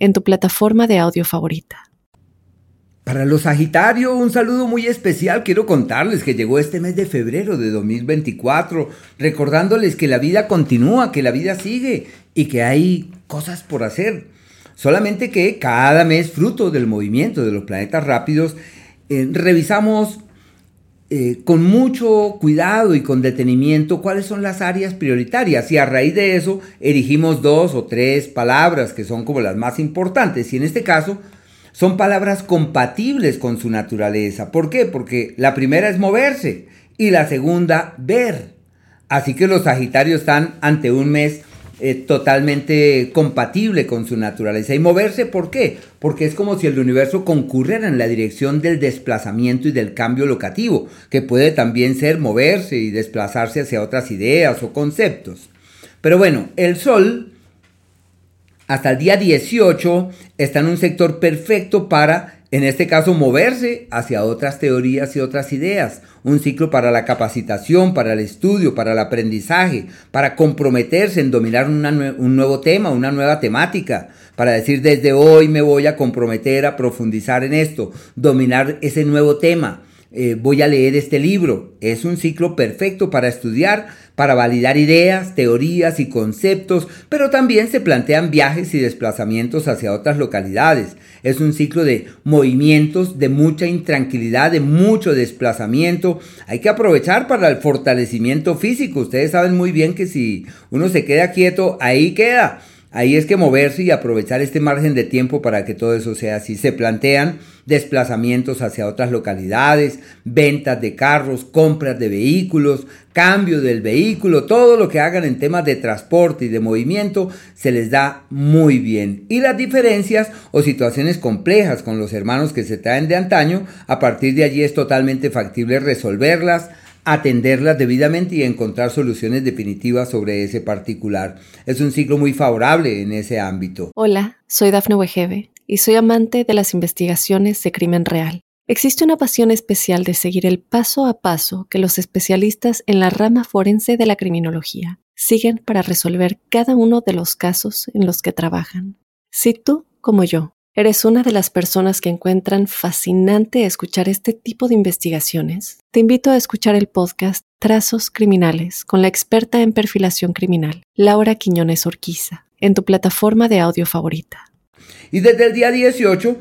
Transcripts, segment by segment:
en tu plataforma de audio favorita. Para los Sagitarios, un saludo muy especial. Quiero contarles que llegó este mes de febrero de 2024, recordándoles que la vida continúa, que la vida sigue y que hay cosas por hacer. Solamente que cada mes, fruto del movimiento de los planetas rápidos, eh, revisamos eh, con mucho cuidado y con detenimiento cuáles son las áreas prioritarias y a raíz de eso erigimos dos o tres palabras que son como las más importantes y en este caso son palabras compatibles con su naturaleza. ¿Por qué? Porque la primera es moverse y la segunda ver. Así que los Sagitarios están ante un mes eh, totalmente compatible con su naturaleza. Y moverse, ¿por qué? Porque es como si el universo concurriera en la dirección del desplazamiento y del cambio locativo, que puede también ser moverse y desplazarse hacia otras ideas o conceptos. Pero bueno, el Sol hasta el día 18 está en un sector perfecto para en este caso, moverse hacia otras teorías y otras ideas. Un ciclo para la capacitación, para el estudio, para el aprendizaje, para comprometerse en dominar un nuevo tema, una nueva temática, para decir desde hoy me voy a comprometer a profundizar en esto, dominar ese nuevo tema. Eh, voy a leer este libro. Es un ciclo perfecto para estudiar, para validar ideas, teorías y conceptos, pero también se plantean viajes y desplazamientos hacia otras localidades. Es un ciclo de movimientos, de mucha intranquilidad, de mucho desplazamiento. Hay que aprovechar para el fortalecimiento físico. Ustedes saben muy bien que si uno se queda quieto, ahí queda. Ahí es que moverse y aprovechar este margen de tiempo para que todo eso sea así. Se plantean desplazamientos hacia otras localidades, ventas de carros, compras de vehículos, cambio del vehículo, todo lo que hagan en temas de transporte y de movimiento se les da muy bien. Y las diferencias o situaciones complejas con los hermanos que se traen de antaño, a partir de allí es totalmente factible resolverlas, atenderlas debidamente y encontrar soluciones definitivas sobre ese particular. Es un ciclo muy favorable en ese ámbito. Hola, soy Dafne Wegebe y soy amante de las investigaciones de crimen real. Existe una pasión especial de seguir el paso a paso que los especialistas en la rama forense de la criminología siguen para resolver cada uno de los casos en los que trabajan. Si tú, como yo, ¿Eres una de las personas que encuentran fascinante escuchar este tipo de investigaciones? Te invito a escuchar el podcast Trazos Criminales con la experta en perfilación criminal, Laura Quiñones Orquiza, en tu plataforma de audio favorita. Y desde el día 18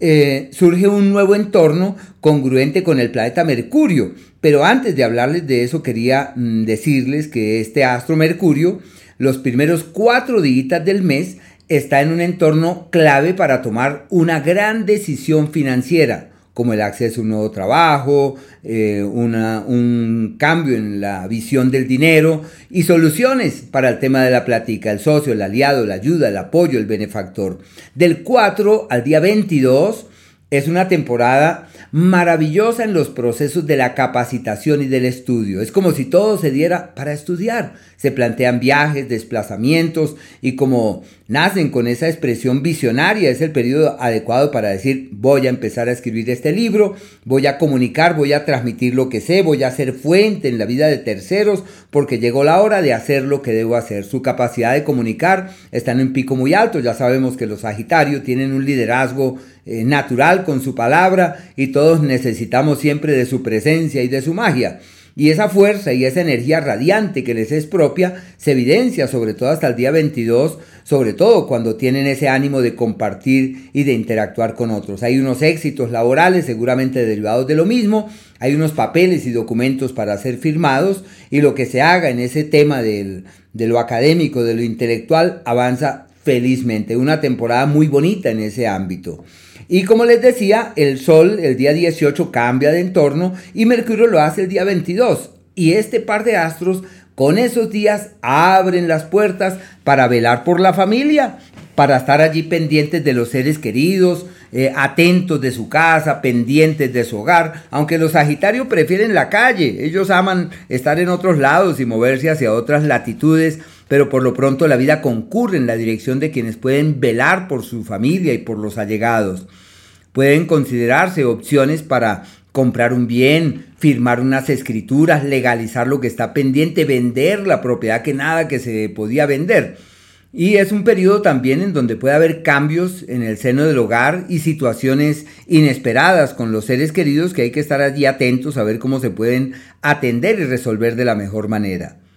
eh, surge un nuevo entorno congruente con el planeta Mercurio. Pero antes de hablarles de eso, quería mm, decirles que este astro Mercurio, los primeros cuatro días del mes, está en un entorno clave para tomar una gran decisión financiera, como el acceso a un nuevo trabajo, eh, un cambio en la visión del dinero y soluciones para el tema de la plática, el socio, el aliado, la ayuda, el apoyo, el benefactor. Del 4 al día 22 es una temporada maravillosa en los procesos de la capacitación y del estudio. Es como si todo se diera para estudiar. Se plantean viajes, desplazamientos y como nacen con esa expresión visionaria, es el periodo adecuado para decir voy a empezar a escribir este libro, voy a comunicar, voy a transmitir lo que sé, voy a ser fuente en la vida de terceros porque llegó la hora de hacer lo que debo hacer. Su capacidad de comunicar está en un pico muy alto. Ya sabemos que los Sagitarios tienen un liderazgo eh, natural con su palabra y todos necesitamos siempre de su presencia y de su magia. Y esa fuerza y esa energía radiante que les es propia se evidencia sobre todo hasta el día 22, sobre todo cuando tienen ese ánimo de compartir y de interactuar con otros. Hay unos éxitos laborales seguramente derivados de lo mismo, hay unos papeles y documentos para ser firmados y lo que se haga en ese tema de lo académico, de lo intelectual, avanza felizmente. Una temporada muy bonita en ese ámbito. Y como les decía, el Sol el día 18 cambia de entorno y Mercurio lo hace el día 22. Y este par de astros con esos días abren las puertas para velar por la familia para estar allí pendientes de los seres queridos, eh, atentos de su casa, pendientes de su hogar, aunque los Sagitarios prefieren la calle, ellos aman estar en otros lados y moverse hacia otras latitudes, pero por lo pronto la vida concurre en la dirección de quienes pueden velar por su familia y por los allegados. Pueden considerarse opciones para comprar un bien, firmar unas escrituras, legalizar lo que está pendiente, vender la propiedad que nada que se podía vender. Y es un periodo también en donde puede haber cambios en el seno del hogar y situaciones inesperadas con los seres queridos que hay que estar allí atentos a ver cómo se pueden atender y resolver de la mejor manera.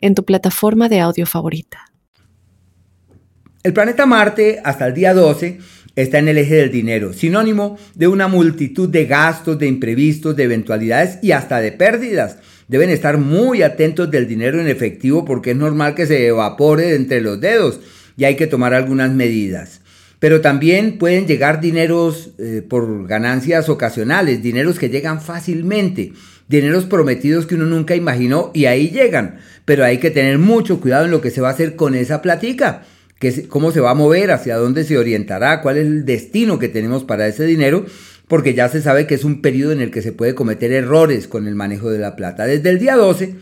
en tu plataforma de audio favorita. El planeta Marte, hasta el día 12, está en el eje del dinero, sinónimo de una multitud de gastos, de imprevistos, de eventualidades y hasta de pérdidas. Deben estar muy atentos del dinero en efectivo porque es normal que se evapore entre los dedos y hay que tomar algunas medidas. Pero también pueden llegar dineros eh, por ganancias ocasionales, dineros que llegan fácilmente, dineros prometidos que uno nunca imaginó y ahí llegan. Pero hay que tener mucho cuidado en lo que se va a hacer con esa platica cómo se va a mover, hacia dónde se orientará, cuál es el destino que tenemos para ese dinero, porque ya se sabe que es un periodo en el que se puede cometer errores con el manejo de la plata. Desde el día 12,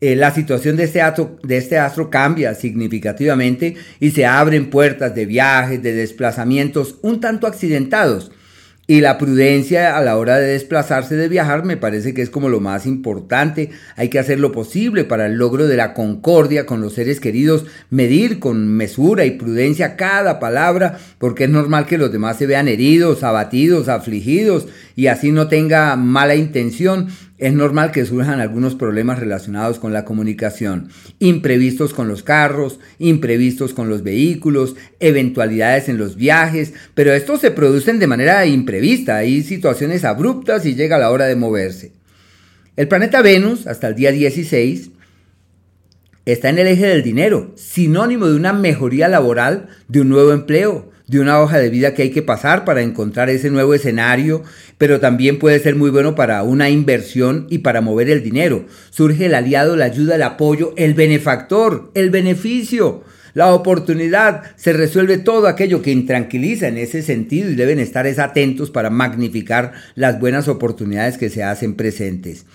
eh, la situación de este, astro, de este astro cambia significativamente y se abren puertas de viajes, de desplazamientos un tanto accidentados y la prudencia a la hora de desplazarse, de viajar, me parece que es como lo más importante. Hay que hacer lo posible para el logro de la concordia con los seres queridos, medir con mesura y prudencia cada palabra, porque es normal que los demás se vean heridos, abatidos, afligidos y así no tenga mala intención es normal que surjan algunos problemas relacionados con la comunicación, imprevistos con los carros, imprevistos con los vehículos, eventualidades en los viajes, pero estos se producen de manera imprevista, hay situaciones abruptas y llega la hora de moverse. El planeta Venus, hasta el día 16, está en el eje del dinero, sinónimo de una mejoría laboral, de un nuevo empleo, de una hoja de vida que hay que pasar para encontrar ese nuevo escenario, pero también puede ser muy bueno para una inversión y para mover el dinero. Surge el aliado, la ayuda, el apoyo, el benefactor, el beneficio. La oportunidad, se resuelve todo aquello que intranquiliza en ese sentido y deben estar atentos para magnificar las buenas oportunidades que se hacen presentes.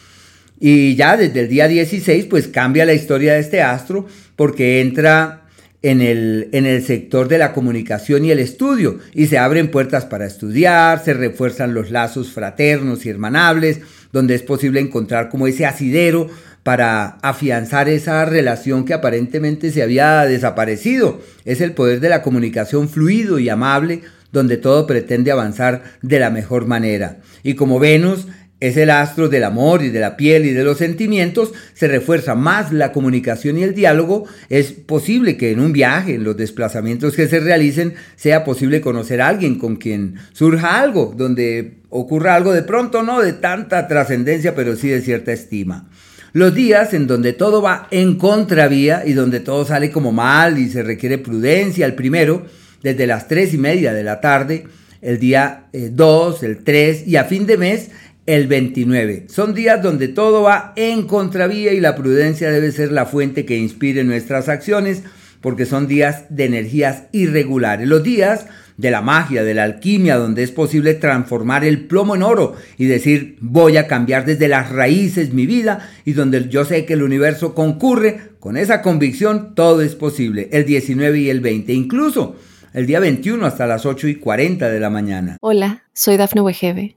Y ya desde el día 16 pues cambia la historia de este astro porque entra en el, en el sector de la comunicación y el estudio, y se abren puertas para estudiar, se refuerzan los lazos fraternos y hermanables, donde es posible encontrar como ese asidero para afianzar esa relación que aparentemente se había desaparecido. Es el poder de la comunicación fluido y amable, donde todo pretende avanzar de la mejor manera. Y como Venus es el astro del amor y de la piel y de los sentimientos, se refuerza más la comunicación y el diálogo, es posible que en un viaje, en los desplazamientos que se realicen, sea posible conocer a alguien con quien surja algo, donde ocurra algo de pronto, no de tanta trascendencia, pero sí de cierta estima. Los días en donde todo va en contravía y donde todo sale como mal y se requiere prudencia, el primero, desde las tres y media de la tarde, el día 2, eh, el 3 y a fin de mes, el 29. Son días donde todo va en contravía y la prudencia debe ser la fuente que inspire nuestras acciones porque son días de energías irregulares. Los días de la magia, de la alquimia, donde es posible transformar el plomo en oro y decir voy a cambiar desde las raíces mi vida y donde yo sé que el universo concurre, con esa convicción todo es posible, el 19 y el 20, incluso el día 21 hasta las 8 y 40 de la mañana. Hola, soy Dafne Wegebe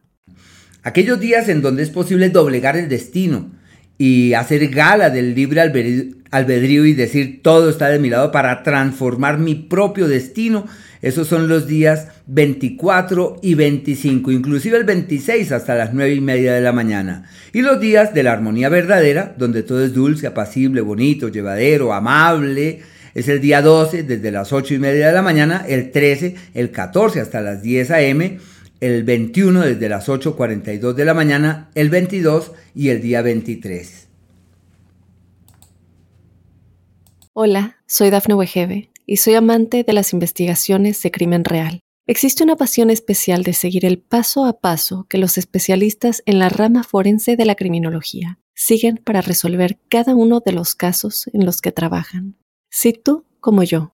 Aquellos días en donde es posible doblegar el destino y hacer gala del libre albedrío y decir todo está de mi lado para transformar mi propio destino. Esos son los días 24 y 25, inclusive el 26 hasta las 9 y media de la mañana. Y los días de la armonía verdadera, donde todo es dulce, apacible, bonito, llevadero, amable. Es el día 12 desde las 8 y media de la mañana, el 13, el 14 hasta las 10 a.m., el 21 desde las 8.42 de la mañana, el 22 y el día 23. Hola, soy Dafne Wegebe y soy amante de las investigaciones de crimen real. Existe una pasión especial de seguir el paso a paso que los especialistas en la rama forense de la criminología siguen para resolver cada uno de los casos en los que trabajan. Si tú, como yo,